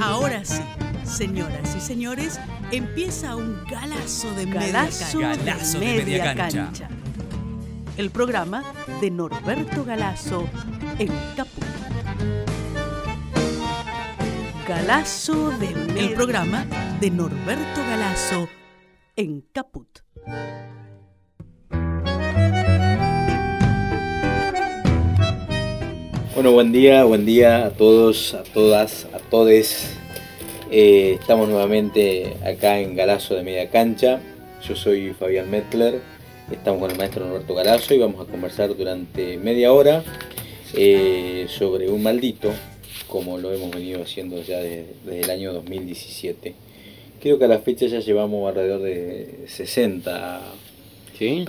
Ahora sí, señoras y señores, empieza un galazo de Galazo media de cancha. media cancha. El programa de Norberto Galazo en Caput. Galazo de media El programa de Norberto Galazo en Caput. Bueno, buen día, buen día a todos, a todas, a todes. Eh, estamos nuevamente acá en Galazo de Media Cancha. Yo soy Fabián Mettler, estamos con el maestro Norberto Galazo y vamos a conversar durante media hora eh, sobre un maldito, como lo hemos venido haciendo ya de- desde el año 2017. Creo que a la fecha ya llevamos alrededor de 60 ¿Sí?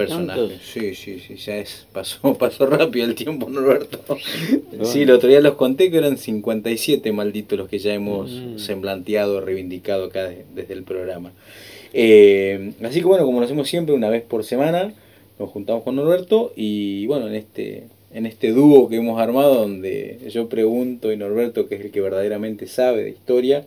Sí, sí, sí, ya es, pasó, pasó rápido el tiempo, Norberto. Sí, el otro día los conté que eran 57 malditos los que ya hemos Mm. semblanteado, reivindicado acá de- desde el programa. Eh, así que bueno, como lo hacemos siempre, una vez por semana, nos juntamos con Norberto y bueno, en este, en este dúo que hemos armado donde yo pregunto y Norberto, que es el que verdaderamente sabe de historia,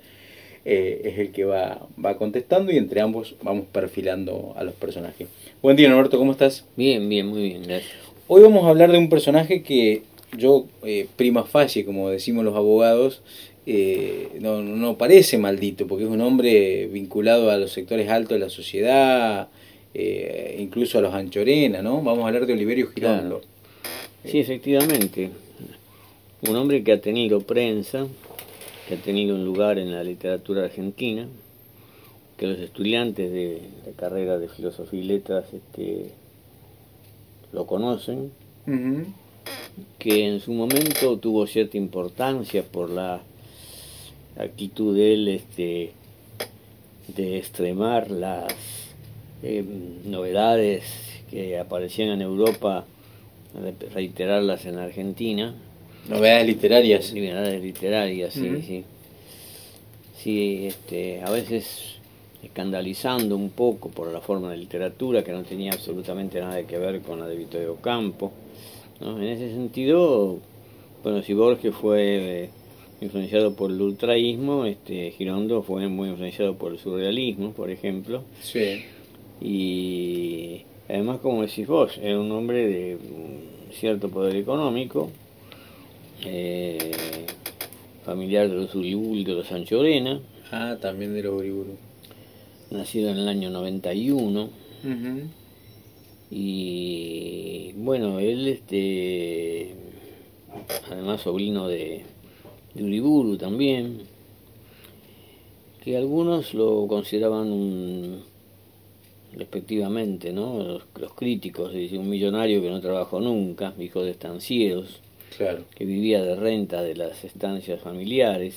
eh, es el que va, va contestando y entre ambos vamos perfilando a los personajes. Buen día Norberto, ¿cómo estás? Bien, bien, muy bien, gracias. Hoy vamos a hablar de un personaje que yo, eh, prima facie, como decimos los abogados, eh, no, no parece maldito, porque es un hombre vinculado a los sectores altos de la sociedad, eh, incluso a los anchorena, ¿no? Vamos a hablar de Oliverio Girondo. Sí, efectivamente. Un hombre que ha tenido prensa, que ha tenido un lugar en la literatura argentina, que los estudiantes de la carrera de filosofía y letras este, lo conocen, que en su momento tuvo cierta importancia por la actitud de él este, de extremar las eh, novedades que aparecían en Europa, re- reiterarlas en Argentina, Novedades literarias. novedades literarias, sí, sí. Sí, este, a veces escandalizando un poco por la forma de literatura que no tenía absolutamente nada que ver con la de Vittorio Campo. ¿no? En ese sentido, bueno, si Borges fue eh, influenciado por el ultraísmo, este, Girondo fue muy influenciado por el surrealismo, por ejemplo, Sí. y además, como decís vos, era un hombre de cierto poder económico, eh, familiar de los Uriburu de los Anchorena, Ah, también de los Uriburu. Nacido en el año 91, Ujú. y bueno, él, este, además sobrino de, de Uriburu también, que algunos lo consideraban un, respectivamente, ¿no? Los, los críticos, dice, un millonario que no trabajó nunca, hijo de estancieros, Claro. que vivía de renta de las estancias familiares.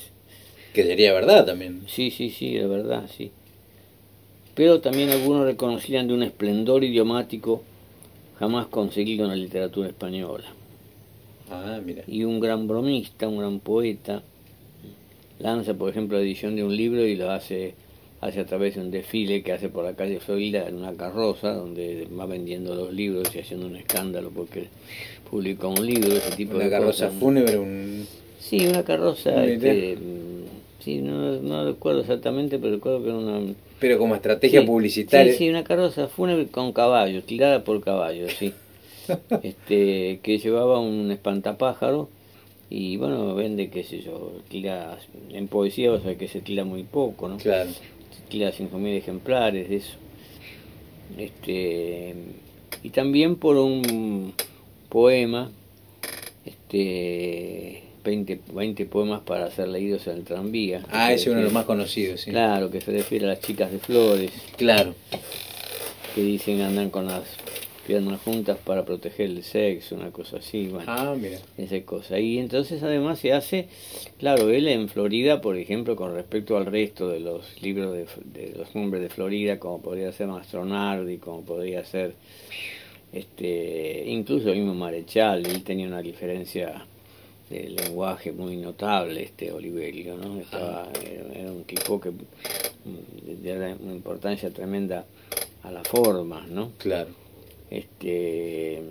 Que sería verdad también. Sí, sí, sí, de verdad, sí. Pero también algunos reconocían de un esplendor idiomático jamás conseguido en la literatura española. Ah, mira. Y un gran bromista, un gran poeta, lanza, por ejemplo, la edición de un libro y lo hace, hace a través de un desfile que hace por la calle Florida en una carroza, donde va vendiendo los libros y haciendo un escándalo porque publicó un libro, ese tipo Una de carroza cosas. fúnebre, un... Sí, una carroza, este, mm, sí, no, no recuerdo exactamente, pero recuerdo que era una... Pero como estrategia sí, publicitaria. Sí, sí, una carroza fúnebre con caballos, tirada por caballos, sí. este, que llevaba un espantapájaro y bueno, vende, qué sé yo, tira, en poesía o sea que se tira muy poco, ¿no? Claro. Se tira 5.000 ejemplares de eso. Este, y también por un poema, este, 20, 20 poemas para ser leídos en el tranvía. Ah, ese se es uno de los más conocidos, sí. Claro, que se refiere a las chicas de flores, Claro. que dicen andan con las piernas juntas para proteger el sexo, una cosa así, bueno, Ah, mira. esa cosa. Y entonces además se hace, claro, él en Florida, por ejemplo, con respecto al resto de los libros de, de los nombres de Florida, como podría ser Mastronardi, como podría ser, este, incluso el mismo Marechal, él tenía una diferencia de lenguaje muy notable, este Oliverio, ¿no? Estaba, era, era un tipo que de una importancia tremenda a las formas, ¿no? Claro. Este,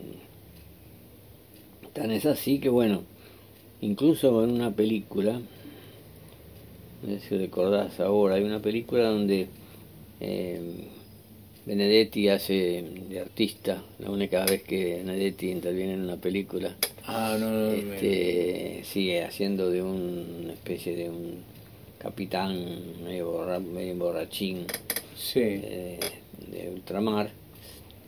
tan es así que bueno, incluso en una película, no sé si recordás ahora, hay una película donde eh, Benedetti hace de artista, la única vez que Benedetti interviene en una película. Ah, no, no, este, sigue haciendo de un, una especie de un capitán medio, borra, medio borrachín sí. eh, de ultramar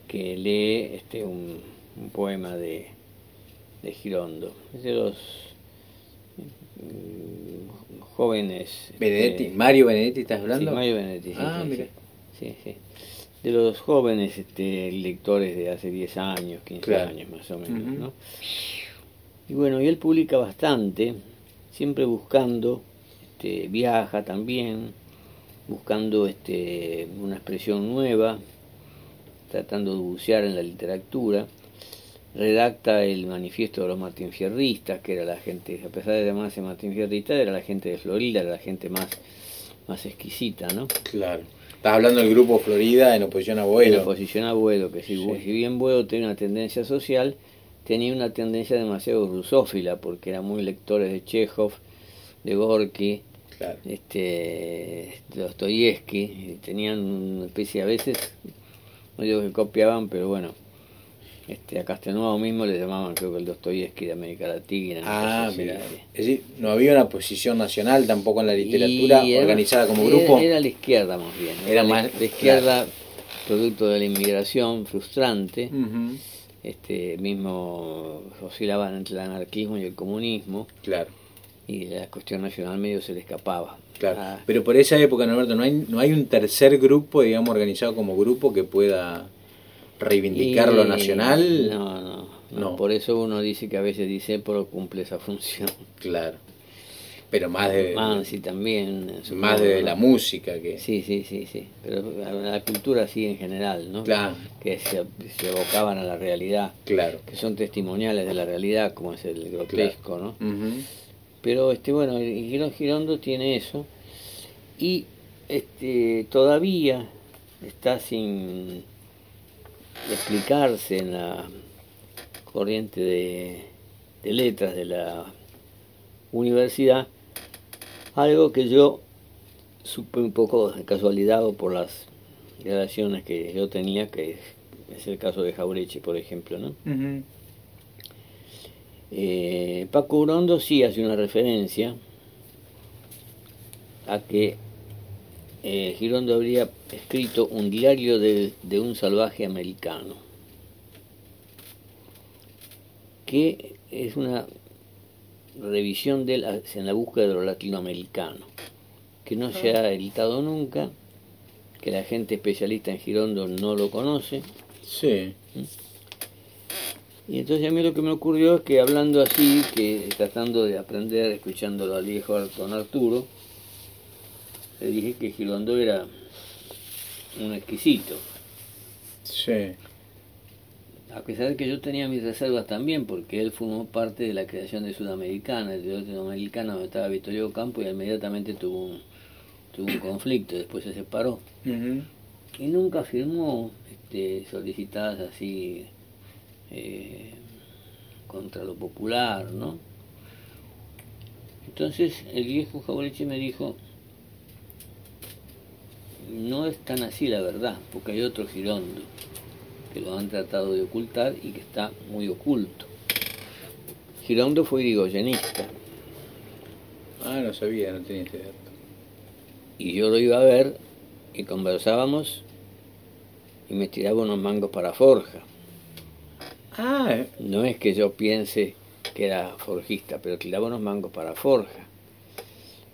que lee este un, un poema de, de Girondo. Es de los mm, jóvenes. Benedetti, este, Mario Benedetti, ¿estás hablando? Sí, Mario Benedetti, sí, Ah, mira. sí, sí, sí. De los jóvenes este, lectores de hace 10 años, 15 Claro. años más o menos. ¿no? Y bueno, y él publica bastante, siempre buscando, este, viaja también, buscando este, una expresión nueva, tratando de bucear en la literatura. Redacta el manifiesto de los martinfierristas, que era la gente, a pesar de llamarse martinfierrista, era la gente de Florida, era la gente más, más exquisita, ¿no? Claro. Estás hablando del grupo Florida en oposición a En Boedo. oposición a Buedo, que si, Sí. si bien Buedo tenía una tendencia social, tenía una tendencia demasiado rusófila, porque era muy lectores de Chekhov, de Gorky, Claro. este, Dostoyevsky, tenían una especie a veces, no digo que copiaban, pero bueno, este, a Castelnuovo mismo le llamaban creo que el Dostoyevsky de América Latina. Ah, mira. Es decir, no había una posición nacional tampoco en la literatura era- organizada como era- grupo. Era la izquierda más bien. Era más- la izquierda, producto de la inmigración frustrante, este mismo oscilaban entre el anarquismo y el comunismo, Claro, y la cuestión nacional medio se le escapaba. claro. Ah, Pero por esa época, Norberto, no hay, no hay un tercer grupo, digamos, organizado como grupo que pueda reivindicar lo nacional. No, no, no, No. Por eso uno dice que a veces dice, pero cumple esa función. Claro. Pero más de, Mansi también. más de la música que. Sí, sí, sí, sí. Pero la, cultura sí en general, ¿no? Claro. Que se, se abocaban a la realidad. Claro. que son testimoniales de la realidad, como es el grotesco, ¿no? Pero este bueno, el Girondo tiene eso y este todavía está sin explicarse en la corriente de, de letras de la universidad algo que yo supe un poco de casualidad o por las relaciones que yo tenía, que es, el caso de Jaureche, por ejemplo, ¿no? Eh, Paco Urondo sí hace una referencia a que eh, Girondo habría escrito un diario de, de un salvaje americano, que es una revisión de él en la búsqueda de lo latinoamericano, que no se ha editado nunca, que la gente especialista en Girondo no lo conoce, Sí. Y entonces a mí lo que me ocurrió es que hablando así, que tratando de aprender, escuchándolo al viejo don Arturo, le dije que Girondo era un exquisito. Sí. A pesar de que yo tenía mis reservas también, porque él formó parte de la creación de Sudamericana, el de Sudamericana donde estaba Vittorio Campo y inmediatamente tuvo un, tuvo un conflicto, después se separó. Y nunca firmó este, solicitadas así eh, contra lo popular, ¿no? Entonces el viejo Jaureche me dijo, no es tan así la verdad, porque hay otro Girondo que lo han tratado de ocultar y que está muy oculto. Girondo fue irigoyenista Ah, no sabía, no tenía este dato. y yo lo iba a ver y conversábamos y me tiraba unos mangos para forja. Ah, No es que yo piense que era forjista, pero tiraba unos mangos para forja.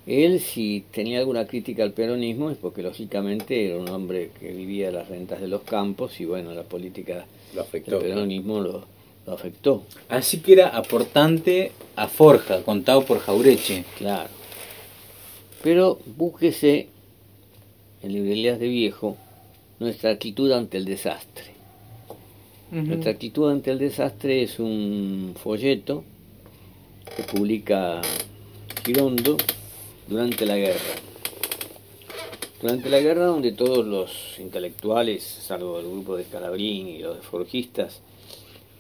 Él, si tenía alguna crítica al peronismo, es porque lógicamente era un hombre que vivía de las rentas de los campos y bueno, la política lo del afectó. peronismo lo, lo afectó, Así que era aportante a Forja, contado por Jaureche. claro. Pero búsquese en librerías de viejo nuestra actitud ante el desastre. Nuestra actitud ante el desastre es un folleto que publica Girondo durante la guerra. Durante la guerra donde todos los intelectuales, salvo el grupo de Scalabrini y los de forjistas,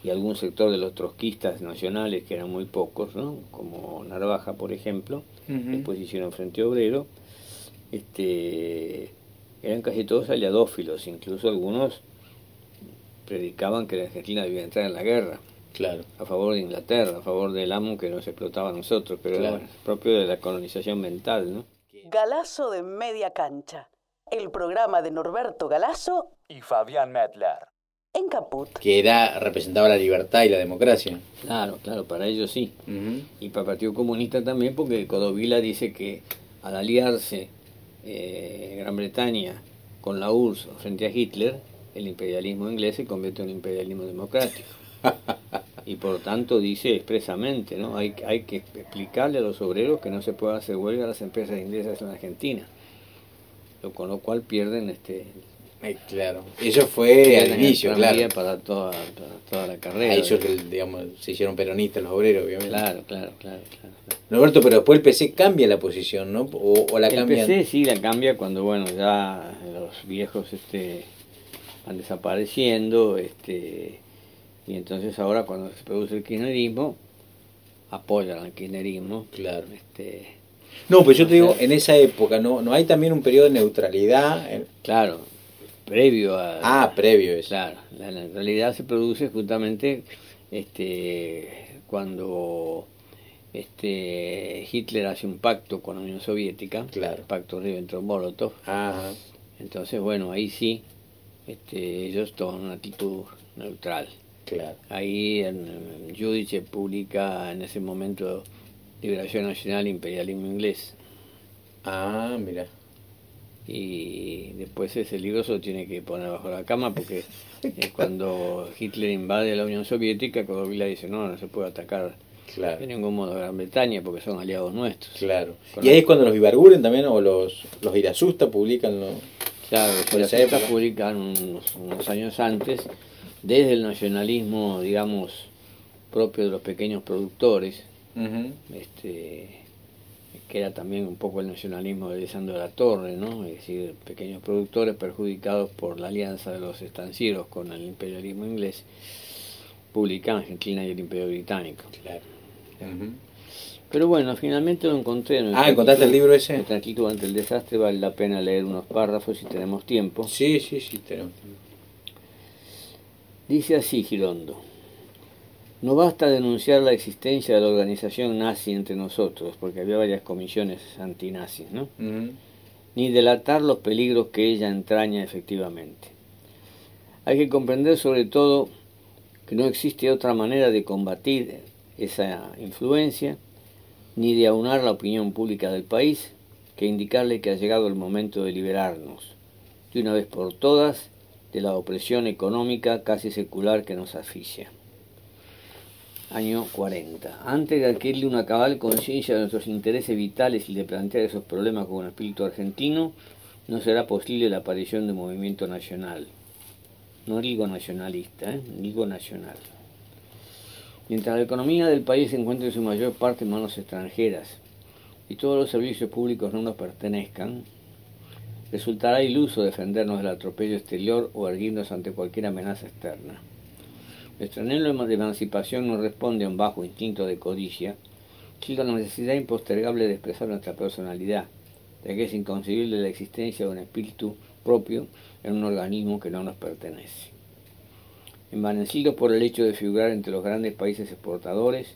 y algún sector de los trotskistas nacionales, que eran muy pocos, ¿no? como Narvaja, por ejemplo, después hicieron Frente Obrero, este, eran casi todos aliadófilos, incluso algunos predicaban que la Argentina debía entrar en la guerra. Claro. A favor de Inglaterra, a favor del amo que nos explotaba a nosotros, pero era propio de la colonización mental, ¿no? Galazo de Media Cancha, el programa de Norberto Galazo y Fabián Medler. En Caput. Que era, representaba la libertad y la democracia. Claro, claro, para ellos sí. Y para el Partido Comunista también, porque Codovila dice que al aliarse eh, Gran Bretaña con la URSS frente a Hitler, el imperialismo inglés se convierte en un imperialismo democrático. y por tanto dice expresamente, ¿no? Hay, hay que explicarle a los obreros que no se puede hacer huelga a las empresas inglesas en Argentina. Lo, con lo cual pierden este claro. Eso fue al inicio, claro. Para toda, toda la carrera. Ahí eso que, digamos, se hicieron peronistas los obreros, obviamente. Claro, claro, claro. claro. Roberto, pero después el PC cambia la posición, ¿no? O, la cambia. El PC sí la cambia cuando, bueno, ya los viejos este, van desapareciendo, este, y entonces ahora cuando se produce el kirchnerismo, apoyan al kirchnerismo. Claro. Este, no, pues yo te digo, en esa época, ¿no, no hay también un periodo de neutralidad? Claro, previo a... Ah, previo eso. Claro, la neutralidad se produce justamente este, cuando este, Hitler hace un pacto con la Unión Soviética, claro. el pacto Ribbentrop-Molotov. Entonces, bueno, ahí sí, este, ellos toman una actitud neutral. Claro. Ahí en, Judice publica en ese momento Liberación Nacional Imperialismo Inglés. Ah, mira. Y después ese libro se lo tiene que poner bajo la cama porque cuando Hitler invade la Unión Soviética, Codovila dice, no, no se puede atacar de ningún modo a Gran Bretaña porque son aliados nuestros. Claro. y ahí es cuando los Ibarguren también, o los, los Irasusta publican... Los, claro, los Irasusta publican unos años antes desde el nacionalismo, digamos, propio de los pequeños productores, este, que era también un poco el nacionalismo de Lisandro de la Torre, ¿no? es decir, pequeños productores perjudicados por la alianza de los estancieros con el imperialismo inglés, publican Argentina y el Imperio Británico. Claro. Pero bueno, finalmente lo encontré. En el ah, ¿encontraste el libro ese? Tranquilo ante el desastre, vale la pena leer unos párrafos si tenemos tiempo. Sí, sí, sí, tenemos tiempo. Dice así Girondo, no basta denunciar la existencia de la organización nazi entre nosotros, porque había varias comisiones antinazis, ¿no? Ni delatar los peligros que ella entraña efectivamente. Hay que comprender sobre todo que no existe otra manera de combatir esa influencia, ni de aunar la opinión pública del país, que indicarle que ha llegado el momento de liberarnos, de una vez por todas, de la opresión económica casi secular que nos asfixia. Año 40. Antes de adquirirle una cabal conciencia de nuestros intereses vitales y de plantear esos problemas con el espíritu argentino, no será posible la aparición de movimiento nacional. No digo nacionalista, ¿eh? digo nacional. Mientras la economía del país se encuentre en su mayor parte en manos extranjeras y todos los servicios públicos no nos pertenezcan, resultará iluso defendernos del atropello exterior o erguirnos ante cualquier amenaza externa. Nuestro anhelo de emancipación no responde a un bajo instinto de codicia, sino a la necesidad impostergable de expresar nuestra personalidad, ya que es inconcebible la existencia de un espíritu propio en un organismo que no nos pertenece. Envanecidos por el hecho de figurar entre los grandes países exportadores,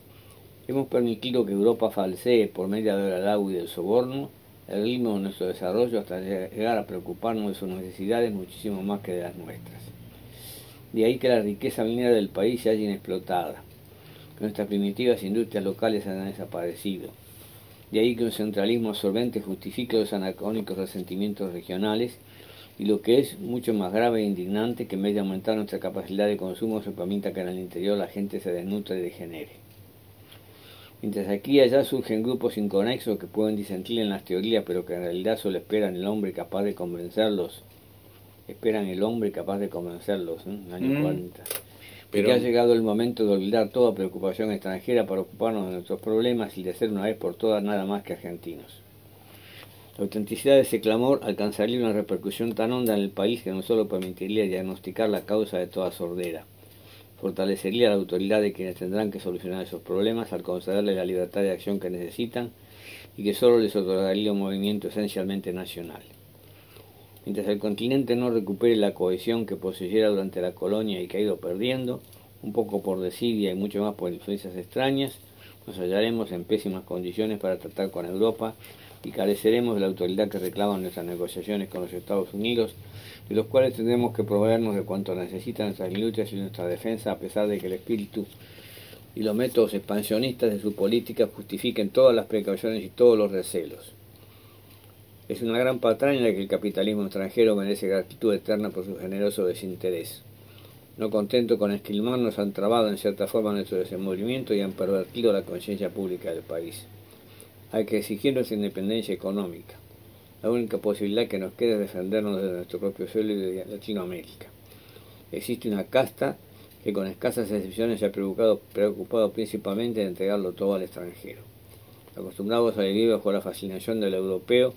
hemos permitido que Europa falsee por medio del agua y del soborno el ritmo de nuestro desarrollo hasta llegar a preocuparnos de sus necesidades muchísimo más que de las nuestras. De ahí que la riqueza minera del país se haya inexplotada, que nuestras primitivas industrias locales hayan desaparecido. De ahí que un centralismo absorbente justifique los anacónicos resentimientos regionales y lo que es mucho más grave e indignante que en vez de aumentar nuestra capacidad de consumo se permita que en el interior la gente se desnutre y degenere. Mientras aquí y allá surgen grupos inconexos que pueden disentir en las teorías, pero que en realidad solo esperan el hombre capaz de convencerlos. Esperan el hombre capaz de convencerlos, ¿eh? año 40. Mm. Pero... Que ha llegado el momento de olvidar toda preocupación extranjera para ocuparnos de nuestros problemas y de ser una vez por todas nada más que argentinos. La autenticidad de ese clamor alcanzaría una repercusión tan honda en el país que no solo permitiría diagnosticar la causa de toda sordera, fortalecería la autoridad de quienes tendrán que solucionar esos problemas al concederles la libertad de acción que necesitan y que solo les otorgaría un movimiento esencialmente nacional. Mientras el continente no recupere la cohesión que poseyera durante la colonia y que ha ido perdiendo, un poco por desidia y mucho más por influencias extrañas, nos hallaremos en pésimas condiciones para tratar con Europa y careceremos de la autoridad que reclaman nuestras negociaciones con los Estados Unidos, de los cuales tendremos que proveernos de cuanto necesitan nuestras luchas y nuestra defensa, a pesar de que el espíritu y los métodos expansionistas de su política justifiquen todas las precauciones y todos los recelos. Es una gran patraña que el capitalismo extranjero merece gratitud eterna por su generoso desinterés. No contento con esquilmarnos, han trabado en cierta forma nuestro desenvolvimiento y han pervertido la conciencia pública del país. Hay que exigir nuestra independencia económica. La única posibilidad que nos queda es defendernos de nuestro propio suelo y de Latinoamérica. Existe una casta que con escasas excepciones se ha preocupado, principalmente de entregarlo todo al extranjero. Acostumbrados a vivir bajo la fascinación del europeo,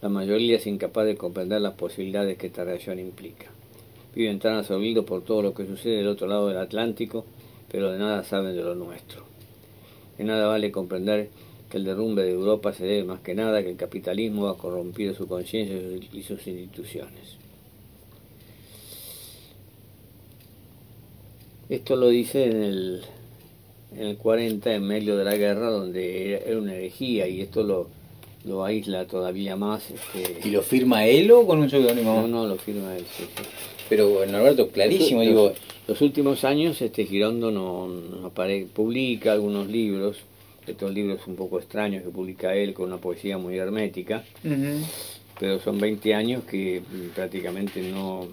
la mayoría es incapaz de comprender las posibilidades que esta reacción implica. Viven tan absorbidos por todo lo que sucede del otro lado del Atlántico, pero de nada saben de lo nuestro. De nada vale comprender que el derrumbe de Europa se debe más que nada a que el capitalismo ha corrompido su conciencia y sus instituciones. Esto lo dice en el, en el 40, en medio de la guerra, donde era una herejía, y esto lo, lo aísla todavía más. Este... ¿Y lo firma él o con un seudónimo? No, no, lo firma él, sí, Pero Norberto, clarísimo, los, digo... Los últimos años este Girondo no, no publica algunos libros, estos libros un poco extraños que publica él con una poesía muy hermética, pero son 20 años que prácticamente no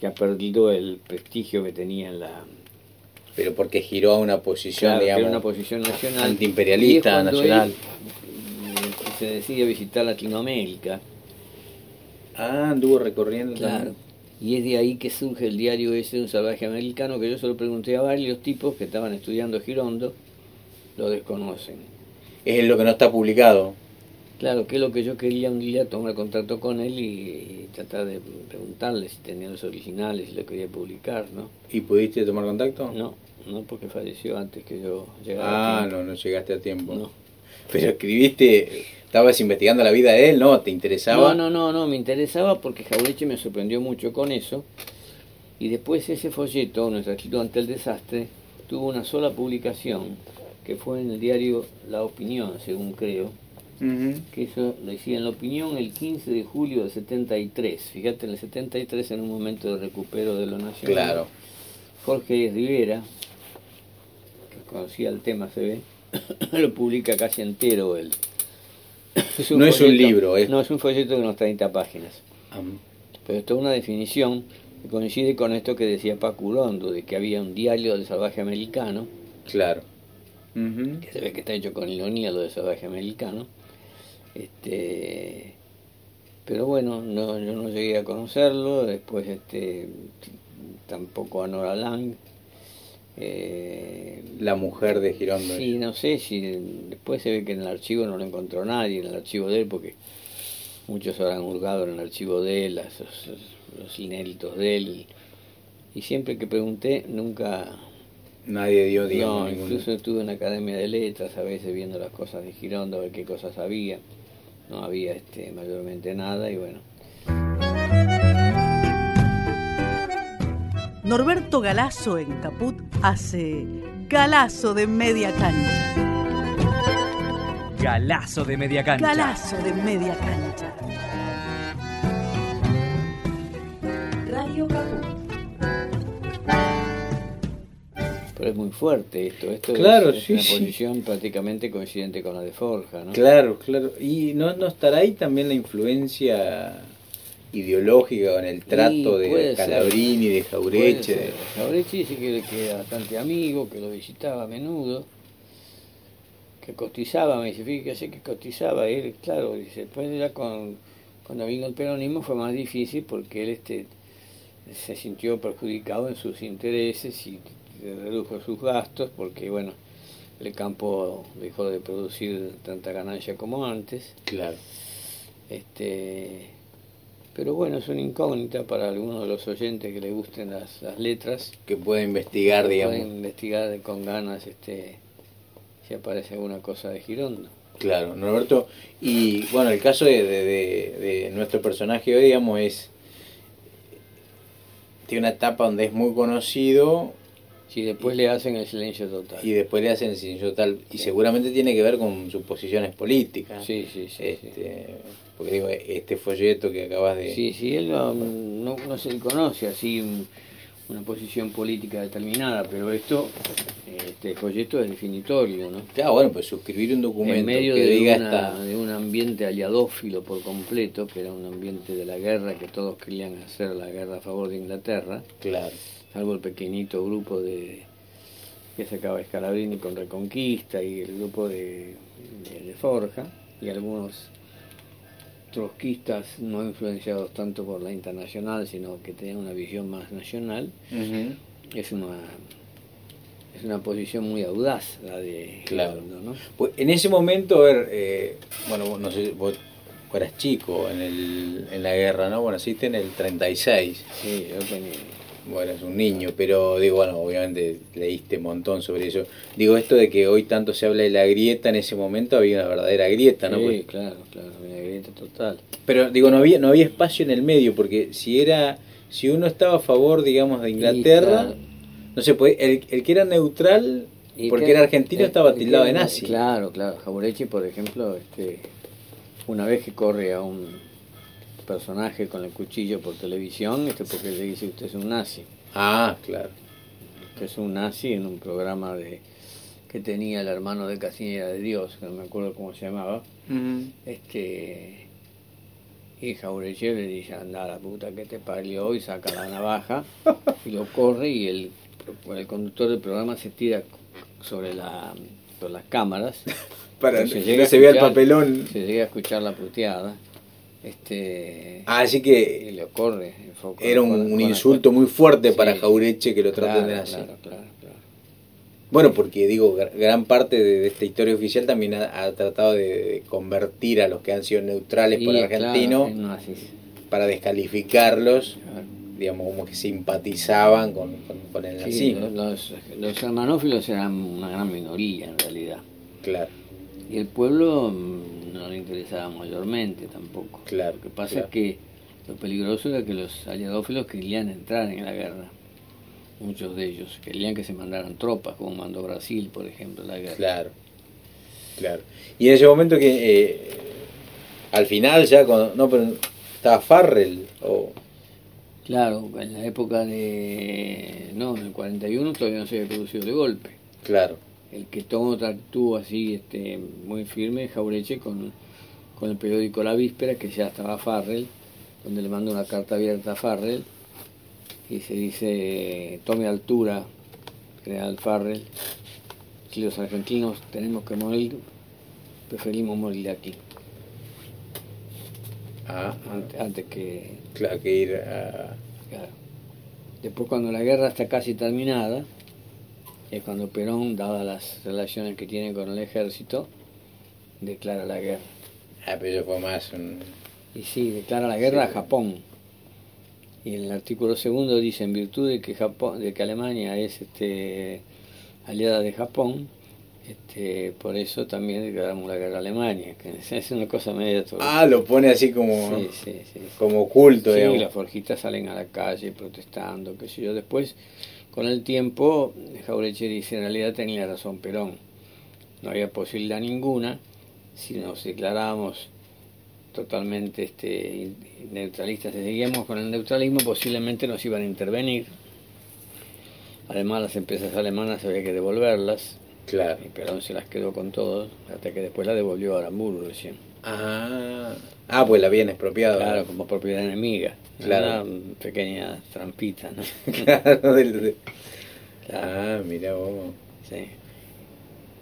que ha perdido el prestigio que tenía en la pero porque giró a una posición digamos una posición nacional. antiimperialista nacional. se decide visitar Latinoamérica. Ah anduvo recorriendo claro. y es de ahí que surge el diario ese de un salvaje americano que yo se lo pregunté a varios tipos que estaban estudiando Girondo lo desconocen es lo que no está publicado Claro, que es lo que yo quería un día tomar contacto con él y, tratar de preguntarle si tenía los originales, si lo quería publicar, ¿no? ¿Y pudiste tomar contacto? No, no porque falleció antes que yo llegara. Ah, no, no llegaste a tiempo. No. Pero escribiste, estabas investigando la vida de él, ¿no? ¿Te interesaba? No, no, no, no, me interesaba porque Jaureche me sorprendió mucho con eso. Y después ese folleto, nuestro escrito ante el desastre, tuvo una sola publicación, que fue en el diario La Opinión, según creo, que eso lo decía en la opinión el 15 de julio del 73. Fíjate, en el 73 en un momento de recupero de lo nacional. Claro. Jorge Rivera, que conocía el tema, se ve, lo publica casi entero él. no es un libro, No, es un folleto de unas 30 páginas. Pero esto es una definición que coincide con esto que decía Pacurondo, de que había un diario del salvaje americano. Claro. Que se ve que está hecho con ironía lo del salvaje americano este, pero bueno, no, yo no llegué a conocerlo, después este, tampoco a Nora Lang. Eh, la mujer de Girondo. Sí, no sé si después se ve que en el archivo no lo encontró nadie, en el archivo de él, porque muchos habrán hurgado en el archivo de él, los, los inéditos de él. Y siempre que pregunté, nunca Nadie dio, digamos. No, incluso estuve en la Academia de Letras a veces viendo las cosas de Girondo, a ver qué cosas había no había este, mayormente nada y bueno. Norberto Galazo en Caput hace Galazo de media cancha. Galazo de media cancha. Galazo de media cancha. Es muy fuerte esto. Esto claro, es, una posición prácticamente coincidente con la de Forja, ¿no? Claro, claro. ¿Y no, no estará ahí también la influencia ideológica con el trato de Calabrini, de Jaureche? Jaureche dice que, era bastante amigo, que lo visitaba a menudo, que cotizaba, me dice, fíjese que cotizaba. Él, claro, dice, después ya con, cuando vino el peronismo fue más difícil porque él este se sintió perjudicado en sus intereses y redujo sus gastos porque, bueno, el campo dejó de producir tanta ganancia como antes. Claro. Este, pero bueno, es una incógnita para algunos de los oyentes que les gusten las, las letras. Que puede investigar, digamos. Pueden investigar con ganas este si aparece alguna cosa de Girondo. Claro, Norberto. Y bueno, el caso de, de, de- de nuestro personaje hoy, digamos, es. Tiene una etapa donde es muy conocido Si después le hacen el silencio total. y después le hacen el silencio total. Y seguramente tiene que ver con sus posiciones políticas. Sí, sí, sí. sí. Este, Porque digo, este folleto que acabas de. Sí, sí, él no, no, no se le conoce así una posición política determinada, pero esto, este folleto es definitorio, ¿no? Claro, bueno, pues suscribir un documento En medio que de, diga una- esta. de un ambiente aliadófilo por completo, que era un ambiente de la guerra que todos querían hacer la guerra a favor de Inglaterra, Claro. salvo el pequeñito grupo de que sacaba Scalabrini con Reconquista y el grupo de, de, de Forja y algunos trotskistas no influenciados tanto por la internacional sino que tenían una visión más nacional Ujú. es una es una posición muy audaz la de Claro. Girondo, ¿no? Pues en ese momento, a ver, eh, bueno, no sé, vos eras chico en, el, en la guerra, ¿no? Bueno, naciste en el 36, sí yo tenía bueno, eras un niño, pero digo, bueno, obviamente leíste un montón sobre eso. Digo, esto de que hoy tanto se habla de la grieta, en ese momento había una verdadera grieta, ¿no? sí, Pues- claro claro una grieta total Pero digo, no había, no había espacio en el medio, porque si era, si uno estaba a favor, digamos, de Inglaterra, claro. no sé, pues el, el que era neutral, Y porque que- era argentino, el- estaba el tildado de nazi. Claro, claro. Jaureche, por ejemplo, este, una vez que corre a un personaje con el cuchillo por televisión, este porque le dice usted es un nazi. Ah, claro. Usted es un nazi en un programa de que tenía el hermano de Casinera de Dios, que no me acuerdo cómo se llamaba. Este y Jaureche le dice, anda la puta que te parió y saca la navaja y lo corre y el, el conductor del programa se tira sobre la por las cámaras Para que llega no a se vea el papelón. se llega a escuchar la puteada este Ah, así que en foco- era un, con- un con- insulto muy fuerte Sí. para Jaureche que lo traten claro, de nazi. claro, claro. Bueno, porque digo, gra- gran parte de, esta historia oficial también ha, ha tratado de, convertir a los que han sido neutrales por el argentino para descalificarlos, digamos, como que simpatizaban con, con, con el Sí, nazismo. los, los germanófilos eran una gran minoría en realidad Claro, y el pueblo mm, no le interesaba mayormente tampoco Claro, lo que pasa claro. es que lo peligroso era que los aliadófilos querían entrar en la guerra muchos de ellos querían que se mandaran tropas como mandó Brasil por ejemplo la guerra claro, claro. Y en ese momento que eh, al final ya, cuando, no, pero estaba Farrell, o Claro, en la época de... No, en el 41 todavía no se había producido de golpe. claro, El que otra actúa así este, muy firme Jaureche con, con el periódico La Víspera, que ya estaba Farrell, donde le manda una carta abierta a Farrell y se dice, tome altura, general Farrell, si los argentinos tenemos que morir, preferimos morir aquí, ah, antes, antes que claro, que ir a... Claro. Después cuando la guerra está casi terminada, es cuando Perón, dadas las relaciones que tiene con el ejército, declara la guerra. Ah, pero eso fue más un... Y sí, declara la guerra a Japón. Y en el artículo segundo dice, en virtud de que Japón, de que Alemania es este aliada de Japón, este, por eso también declaramos la guerra a Alemania, que es una cosa media Ah, lo pone así como, sí, sí, sí. como oculto, Sí, digamos. las forjitas salen a la calle protestando, qué sé yo. Después, con el tiempo, Jaureche dice, en realidad tenía razón Perón. No había posibilidad ninguna si nos declarábamos totalmente este, neutralistas. Si seguíamos con el neutralismo, posiblemente nos iban a intervenir. Además, las empresas alemanas había que devolverlas. Claro. Y Perón se las quedó con todos, hasta que después la devolvió a Aramburgo recién. Ah, ah, pues la habían expropiado. Claro, como propiedad enemiga. Claro. Una pequeña trampita, ¿no? Claro, del- de- Claro, Ah, mira vos. sí.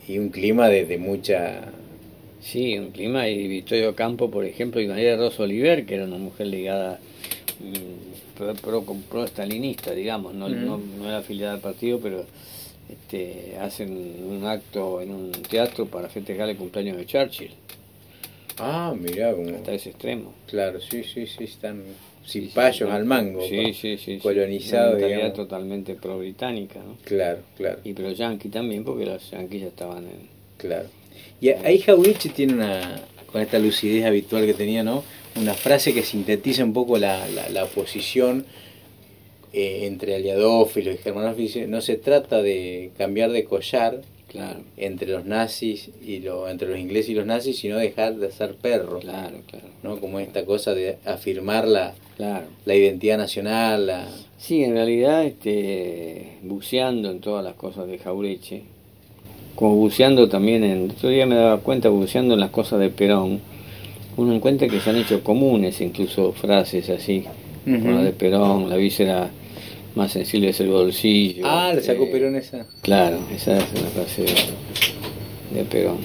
Y un clima de, de mucha... Sí, un clima y Victorio Campo, por ejemplo, y María Rosa Oliver, que era una mujer ligada mm, pro, pro, pro stalinista, digamos, no, no, no era afiliada al partido, pero este, hacen un acto en un teatro para festejar el cumpleaños de Churchill. Ah, mirá, como... hasta ese extremo. Claro, sí, sí, sí, están sin sí, payos sí. al mango. Sí, sí, sí. colonizados, Una digamos. totalmente pro-británica, ¿no? Claro, claro, Y pero yanqui también, porque los yanquis ya estaban en... claro. Y ahí Jaureche tiene una, con esta lucidez habitual que tenía, ¿no? Una frase que sintetiza un poco la, la, la posición eh, entre aliadófilos y germanófilos. Dice, No se trata de cambiar de collar Claro, entre los nazis y lo, entre los ingleses y los nazis, sino dejar de ser perro, claro, claro. ¿no? Como esta cosa de afirmar la, Claro. la identidad nacional, la... Sí, en realidad, este, buceando en todas las cosas de Jaureche, como buceando también en, otro día me daba cuenta, buceando en las cosas de Perón, uno encuentra que se han hecho comunes incluso frases así, como la de Perón, la víscera más sensible es el bolsillo. Ah, le sacó este, Perón esa. Claro, esa es una frase de, de Perón.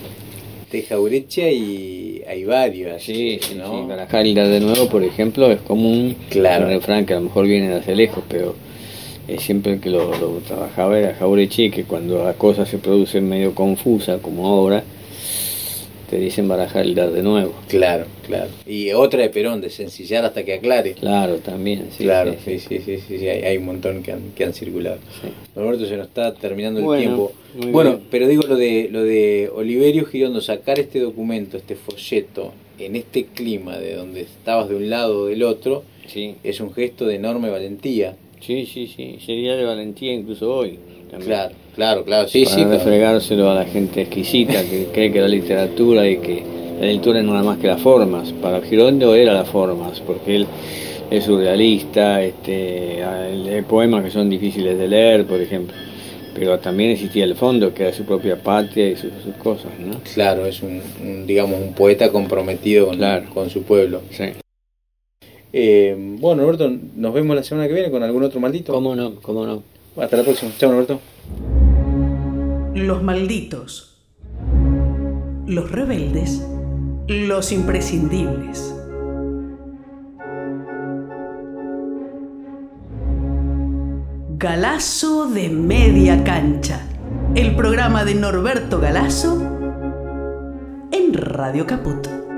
De Jaureche y hay varios. Sí, sí, ¿no? sí. De nuevo, por ejemplo, es común. Claro. Un refrán que a lo mejor viene de hace lejos, pero eh, siempre el que lo, lo trabajaba era Jaureche, que cuando la cosa se produce medio confusa, como ahora, te dicen barajar y dar de nuevo. Claro, claro. Y otra de Perón, de sencillar hasta que aclare. Claro, también, sí. claro, sí, sí, sí, sí, sí, sí, hay, hay un montón que han, que han circulado. sí. Roberto, se nos está terminando el tiempo. Bueno, bien. pero digo lo de lo de Oliverio Girondo, sacar este documento, este folleto, en este clima de donde estabas de un lado o del otro, Sí, es un gesto de enorme valentía. sí, sí, sí. Sería de valentía incluso hoy. también. Claro, claro, claro, sí, para sí. claro. refregárselo a la gente exquisita que cree que la literatura y que la lectura no era más que las formas. Para Girondo era las formas, porque él es surrealista, este, lee poemas que son difíciles de leer, por ejemplo. Pero también existía el fondo, que era su propia patria y sus, sus cosas, ¿no? Claro, es un, un, digamos, un poeta comprometido con, Claro. con su pueblo. Sí. Eh, bueno, Norberto, nos vemos la semana que viene con algún otro maldito. ¿Cómo no? ¿Cómo no? Hasta la próxima. Chao, Norberto. Los malditos. Los rebeldes. Los imprescindibles. Galazo de media cancha. El programa de Norberto Galazo en Radio Caput.